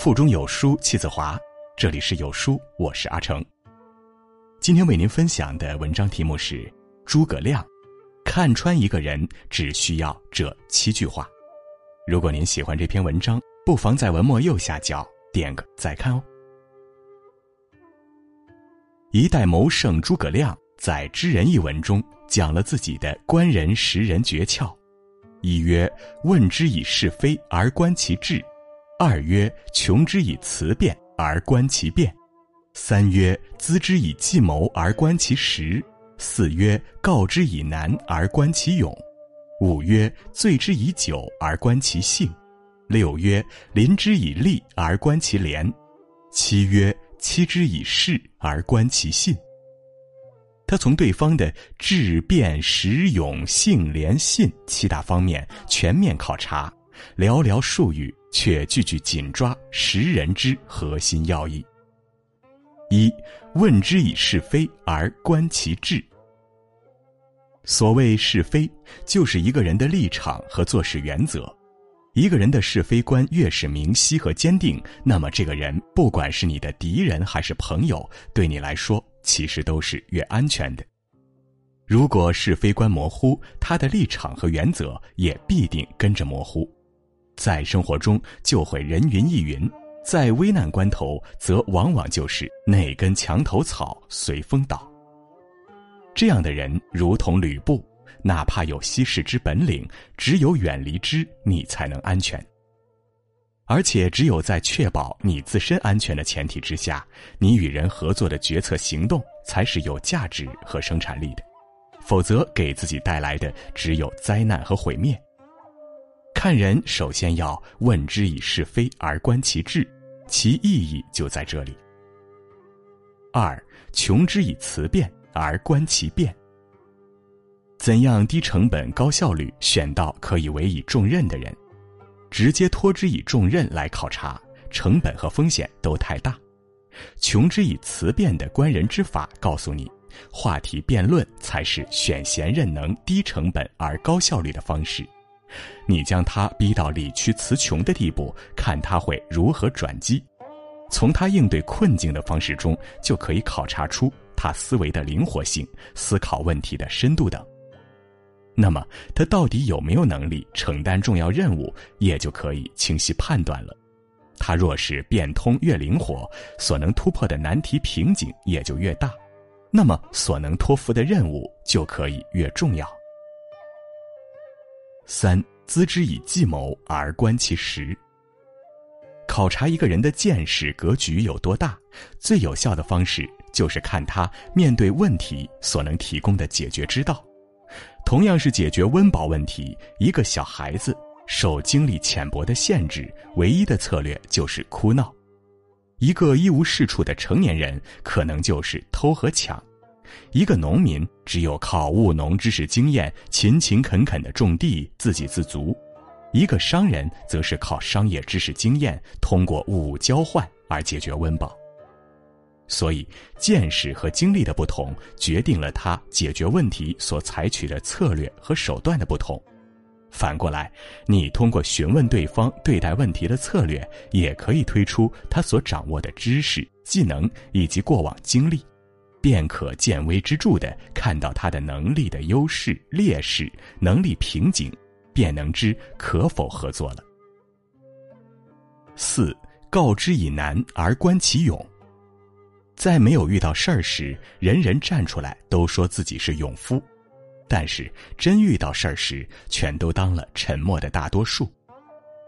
腹中有书气自华。这里是有书，我是阿成。今天为您分享的文章题目是：诸葛亮看穿一个人只需要这七句话。如果您喜欢这篇文章，不妨在文末右下角点个再看哦。一代谋圣诸葛亮在《知人》一文中讲了自己的观人识人诀窍：一曰问之以是非而观其志；二曰穷之以辞辩。而观其变，三曰资之以计谋而观其实；四曰告之以难而观其勇；五曰醉之以酒而观其性；六曰临之以利而观其廉；七曰欺之以势而观其信。他从对方的智、辩、识、勇、性、廉、信七大方面全面考察，寥寥数语。却句句紧抓识人之核心要义。一问之以是非而观其志。所谓是非，就是一个人的立场和做事原则。一个人的是非观越是明晰和坚定，那么这个人不管是你的敌人还是朋友，对你来说其实都是越安全的。如果是非观模糊，他的立场和原则也必定跟着模糊。在生活中就会人云亦云，在危难关头则往往就是那根墙头草随风倒。这样的人如同吕布，哪怕有稀世之本领，只有远离之，你才能安全。而且只有在确保你自身安全的前提之下，你与人合作的决策行动才是有价值和生产力的，否则给自己带来的只有灾难和毁灭。看人，首先要问之以是非而观其志，其意义就在这里。二，穷之以辞辩而观其变。怎样低成本高效率选到可以委以重任的人？直接托之以重任来考察，成本和风险都太大。穷之以辞辩的观人之法，告诉你，话题辩论才是选贤任能、低成本而高效率的方式。你将他逼到理屈词穷的地步，看他会如何转机。从他应对困境的方式中，就可以考察出他思维的灵活性、思考问题的深度等。那么，他到底有没有能力承担重要任务，也就可以清晰判断了。他若是变通越灵活，所能突破的难题瓶颈也就越大，那么所能托付的任务就可以越重要。三资之以计谋而观其实。考察一个人的见识格局有多大，最有效的方式就是看他面对问题所能提供的解决之道。同样是解决温饱问题，一个小孩子受经历浅薄的限制，唯一的策略就是哭闹；一个一无是处的成年人，可能就是偷和抢。一个农民只有靠务农知识经验，勤勤恳恳的种地，自给自足；一个商人则是靠商业知识经验，通过物物交换而解决温饱。所以，见识和经历的不同，决定了他解决问题所采取的策略和手段的不同。反过来，你通过询问对方对待问题的策略，也可以推出他所掌握的知识、技能以及过往经历。便可见微知著的看到他的能力的优势劣势能力瓶颈，便能知可否合作了。四告之以难而观其勇。在没有遇到事儿时，人人站出来都说自己是勇夫，但是真遇到事儿时，全都当了沉默的大多数，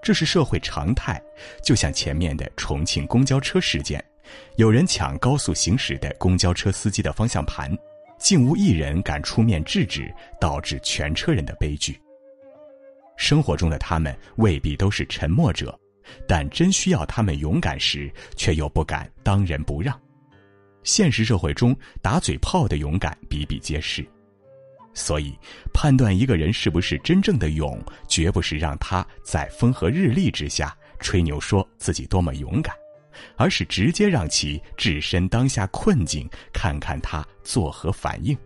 这是社会常态。就像前面的重庆公交车事件。有人抢高速行驶的公交车司机的方向盘，竟无一人敢出面制止，导致全车人的悲剧。生活中的他们未必都是沉默者，但真需要他们勇敢时，却又不敢当仁不让。现实社会中，打嘴炮的勇敢比比皆是，所以判断一个人是不是真正的勇，绝不是让他在风和日丽之下吹牛说自己多么勇敢。而是直接让其置身当下困境，看看他作何反应。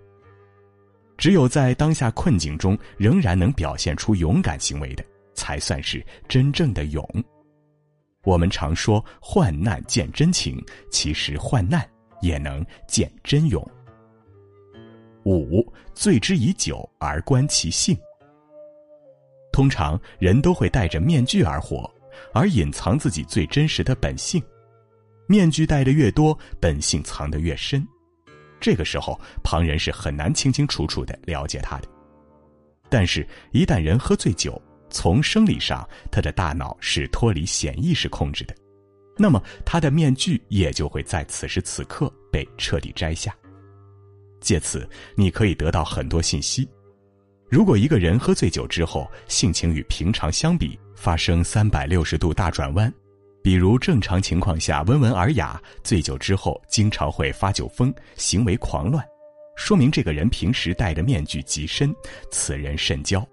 只有在当下困境中仍然能表现出勇敢行为的，才算是真正的勇。我们常说患难见真情，其实患难也能见真勇。五，醉之以酒而观其性。通常人都会戴着面具而活，而隐藏自己最真实的本性。面具戴的越多，本性藏得越深。这个时候，旁人是很难清清楚楚的了解他的。但是，一旦人喝醉酒，从生理上，他的大脑是脱离显意识控制的，那么他的面具也就会在此时此刻被彻底摘下。借此，你可以得到很多信息。如果一个人喝醉酒之后，性情与平常相比发生三百六十度大转弯，比如正常情况下温文尔雅，醉酒之后经常会发酒疯，行为狂乱，说明这个人平时戴的面具极深，此人慎交。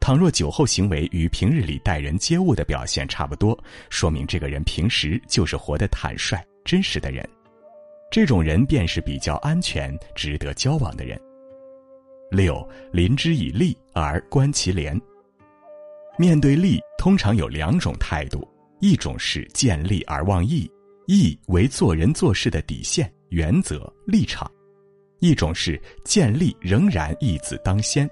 倘若酒后行为与平日里待人接物的表现差不多，说明这个人平时就是活得坦率、真实的人。这种人便是比较安全、值得交往的人。六，临之以利而观其廉。面对利，通常有两种态度：一种是见利而忘义，义为做人做事的底线、原则、立场；一种是见利仍然义字当先。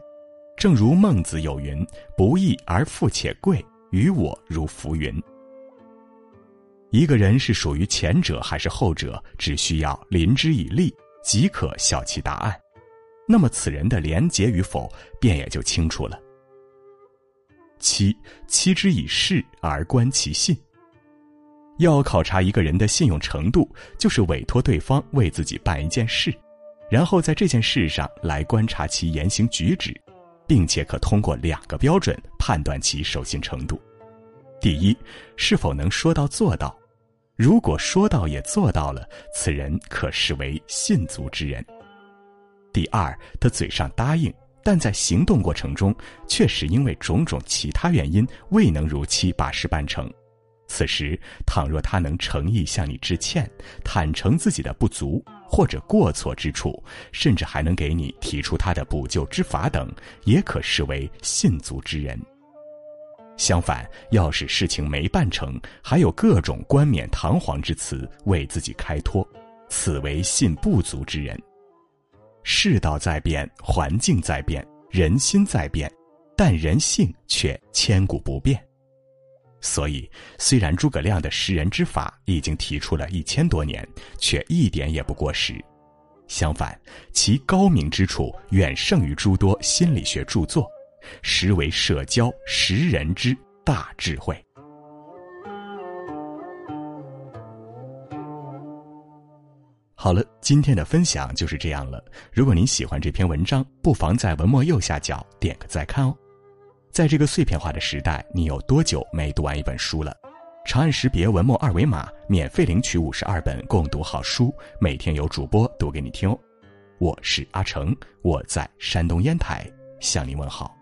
正如孟子有云：“不义而富且贵，于我如浮云。”一个人是属于前者还是后者，只需要临之以利，即可晓其答案。那么此人的廉洁与否，便也就清楚了。七，欺之以事而观其信。要考察一个人的信用程度，就是委托对方为自己办一件事，然后在这件事上来观察其言行举止。并且可通过两个标准判断其守信程度：第一，是否能说到做到；如果说到也做到了，此人可视为信足之人。第二，他嘴上答应，但在行动过程中确实因为种种其他原因未能如期把事办成。此时，倘若他能诚意向你致歉，坦诚自己的不足或者过错之处，甚至还能给你提出他的补救之法等，也可视为信足之人。相反，要是事情没办成，还有各种冠冕堂皇之词为自己开脱，此为信不足之人。世道在变，环境在变，人心在变，但人性却千古不变。所以，虽然诸葛亮的识人之法已经提出了一千多年，却一点也不过时。相反，其高明之处远胜于诸多心理学著作，实为社交识人之大智慧。好了，今天的分享就是这样了。如果您喜欢这篇文章，不妨在文末右下角点个再看哦。在这个碎片化的时代，你有多久没读完一本书了？长按识别文末二维码，免费领取五十二本共读好书，每天有主播读给你听哦。我是阿成，我在山东烟台向您问好。